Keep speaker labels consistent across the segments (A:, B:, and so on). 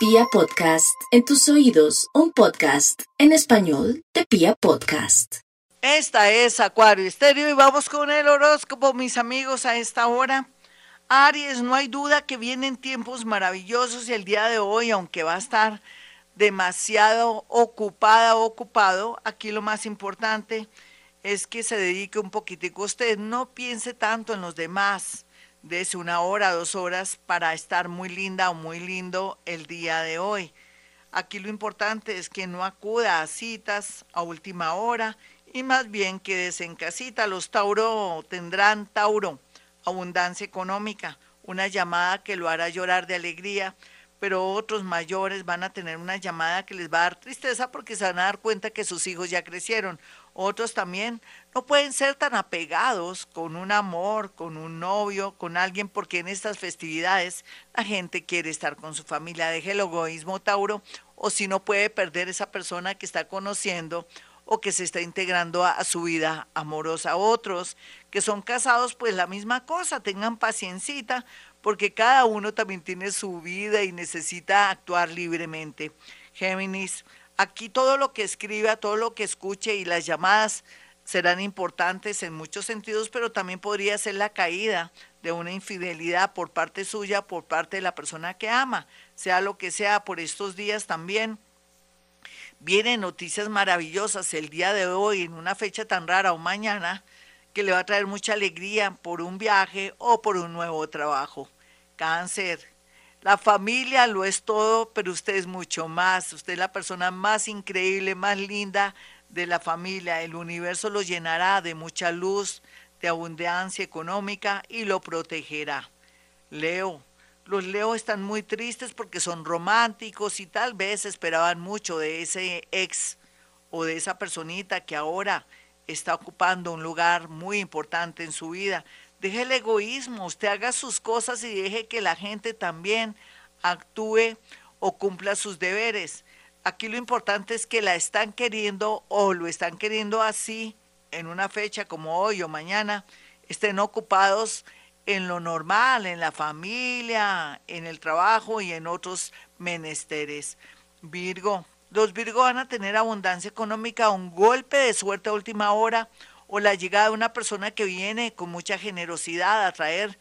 A: Pia Podcast, en tus oídos, un podcast en español de Pia Podcast.
B: Esta es Acuario Estéreo y vamos con el horóscopo, mis amigos, a esta hora. Aries, no hay duda que vienen tiempos maravillosos y el día de hoy, aunque va a estar demasiado ocupada ocupado, aquí lo más importante es que se dedique un poquitico a usted, no piense tanto en los demás, dése una hora, dos horas para estar muy linda o muy lindo el día de hoy. Aquí lo importante es que no acuda a citas a última hora y más bien quédese en casita. Los Tauro tendrán, Tauro, abundancia económica, una llamada que lo hará llorar de alegría, pero otros mayores van a tener una llamada que les va a dar tristeza porque se van a dar cuenta que sus hijos ya crecieron. Otros también no pueden ser tan apegados con un amor, con un novio, con alguien, porque en estas festividades la gente quiere estar con su familia. Deje el egoísmo, Tauro, o si no puede perder esa persona que está conociendo o que se está integrando a, su vida amorosa. Otros que son casados, pues la misma cosa, tengan paciencita, porque cada uno también tiene su vida y necesita actuar libremente. Géminis, aquí todo lo que escriba, todo lo que escuche y las llamadas serán importantes en muchos sentidos, pero también podría ser la caída de una infidelidad por parte suya, por parte de la persona que ama, sea lo que sea por estos días también. Vienen noticias maravillosas el día de hoy, en una fecha tan rara o mañana, que le va a traer mucha alegría por un viaje o por un nuevo trabajo. Cáncer. La familia lo es todo, pero usted es mucho más. Usted es la persona más increíble, más linda de la familia. El universo lo llenará de mucha luz, de abundancia económica y lo protegerá. Leo. Los Leo están muy tristes porque son románticos y tal vez esperaban mucho de ese ex o de esa personita que ahora está ocupando un lugar muy importante en su vida. Deje el egoísmo, usted haga sus cosas y deje que la gente también actúe o cumpla sus deberes. Aquí lo importante es que la están queriendo o lo están queriendo así en una fecha como hoy o mañana, estén ocupados en lo normal, en la familia, en el trabajo y en otros menesteres. Virgo, los Virgo van a tener abundancia económica, un golpe de suerte a última hora o la llegada de una persona que viene con mucha generosidad a traer,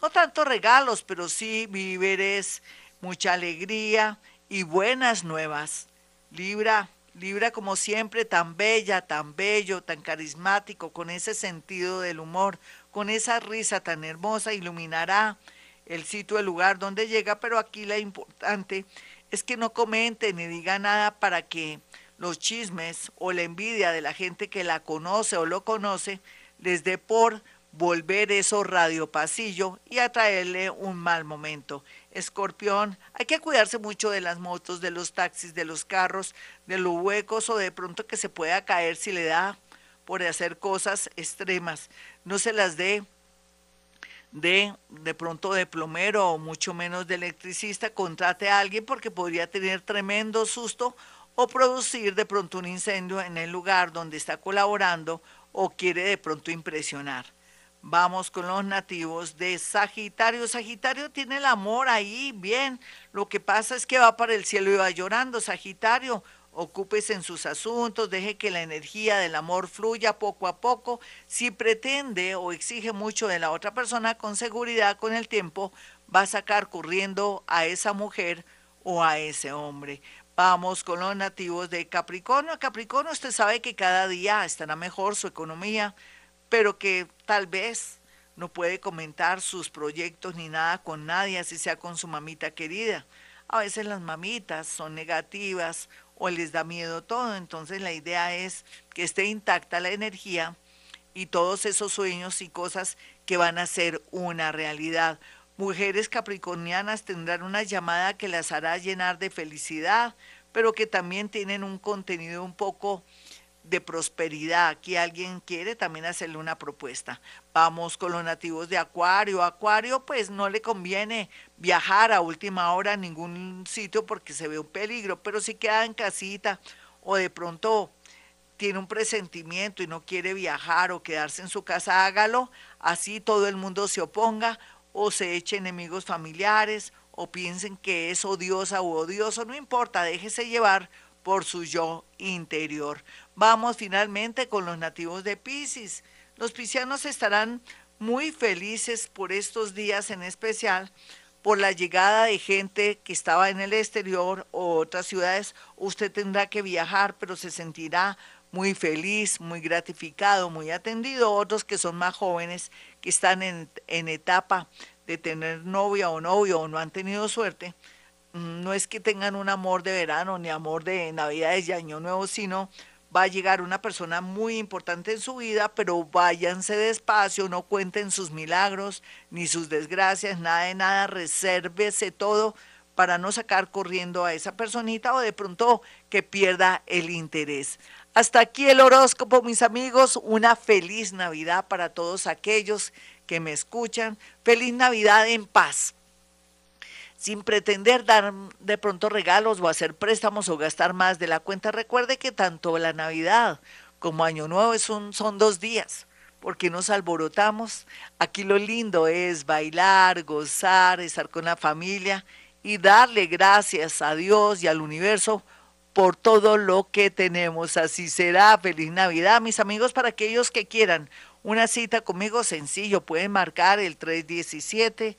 B: no tanto regalos, pero sí víveres, mucha alegría y buenas nuevas. Libra, Libra como siempre, tan bella, tan bello, tan carismático, con ese sentido del humor, con esa risa tan hermosa, iluminará el sitio, el lugar donde llega, pero aquí la importante es que no comente ni diga nada para que los chismes o la envidia de la gente que la conoce o lo conoce les dé por volver eso radio pasillo y atraerle un mal momento. Escorpión, hay que cuidarse mucho de las motos, de los taxis, de los carros, de los huecos o de pronto que se pueda caer si le da por hacer cosas extremas. No se las dé de de pronto de plomero o mucho menos de electricista, contrate a alguien porque podría tener tremendo susto o producir de pronto un incendio en el lugar donde está colaborando o quiere de pronto impresionar. Vamos con los nativos de Sagitario. Sagitario tiene el amor ahí, bien. Lo que pasa es que va para el cielo y va llorando. Sagitario, ocúpese en sus asuntos, deje que la energía del amor fluya poco a poco. Si pretende o exige mucho de la otra persona, con seguridad con el tiempo va a sacar corriendo a esa mujer o a ese hombre. Vamos con los nativos de Capricornio. Capricornio, usted sabe que cada día estará mejor su economía, pero que tal vez no puede comentar sus proyectos ni nada con nadie, así sea con su mamita querida. A veces las mamitas son negativas o les da miedo todo. Entonces la idea es que esté intacta la energía y todos esos sueños y cosas que van a ser una realidad. Mujeres capricornianas tendrán una llamada que las hará llenar de felicidad, pero que también tienen un contenido un poco de prosperidad. Aquí alguien quiere también hacerle una propuesta. Vamos con los nativos de Acuario. Acuario, pues no le conviene viajar a última hora a ningún sitio porque se ve un peligro, pero si queda en casita o de pronto tiene un presentimiento y no quiere viajar o quedarse en su casa, hágalo. Así todo el mundo se oponga o se eche enemigos familiares o piensen que es odiosa o odioso, no importa, déjese llevar por su yo interior. Vamos finalmente con los nativos de Pisces. Los piscianos estarán muy felices por estos días en especial, por la llegada de gente que estaba en el exterior o otras ciudades. Usted tendrá que viajar, pero se sentirá muy feliz, muy gratificado, muy atendido. Otros que son más jóvenes, que están en, en etapa de tener novia o novio o no han tenido suerte, no es que tengan un amor de verano ni amor de Navidades y Año Nuevo, sino va a llegar una persona muy importante en su vida, pero váyanse despacio, no cuenten sus milagros ni sus desgracias, nada de nada, resérvese todo para no sacar corriendo a esa personita o de pronto que pierda el interés. Hasta aquí el horóscopo, mis amigos. Una feliz Navidad para todos aquellos que me escuchan. Feliz Navidad en paz sin pretender dar de pronto regalos o hacer préstamos o gastar más de la cuenta. Recuerde que tanto la Navidad como Año Nuevo son, son dos días, porque nos alborotamos. Aquí lo lindo es bailar, gozar, estar con la familia y darle gracias a Dios y al universo por todo lo que tenemos. Así será. Feliz Navidad, mis amigos, para aquellos que quieran una cita conmigo, sencillo, pueden marcar el 317.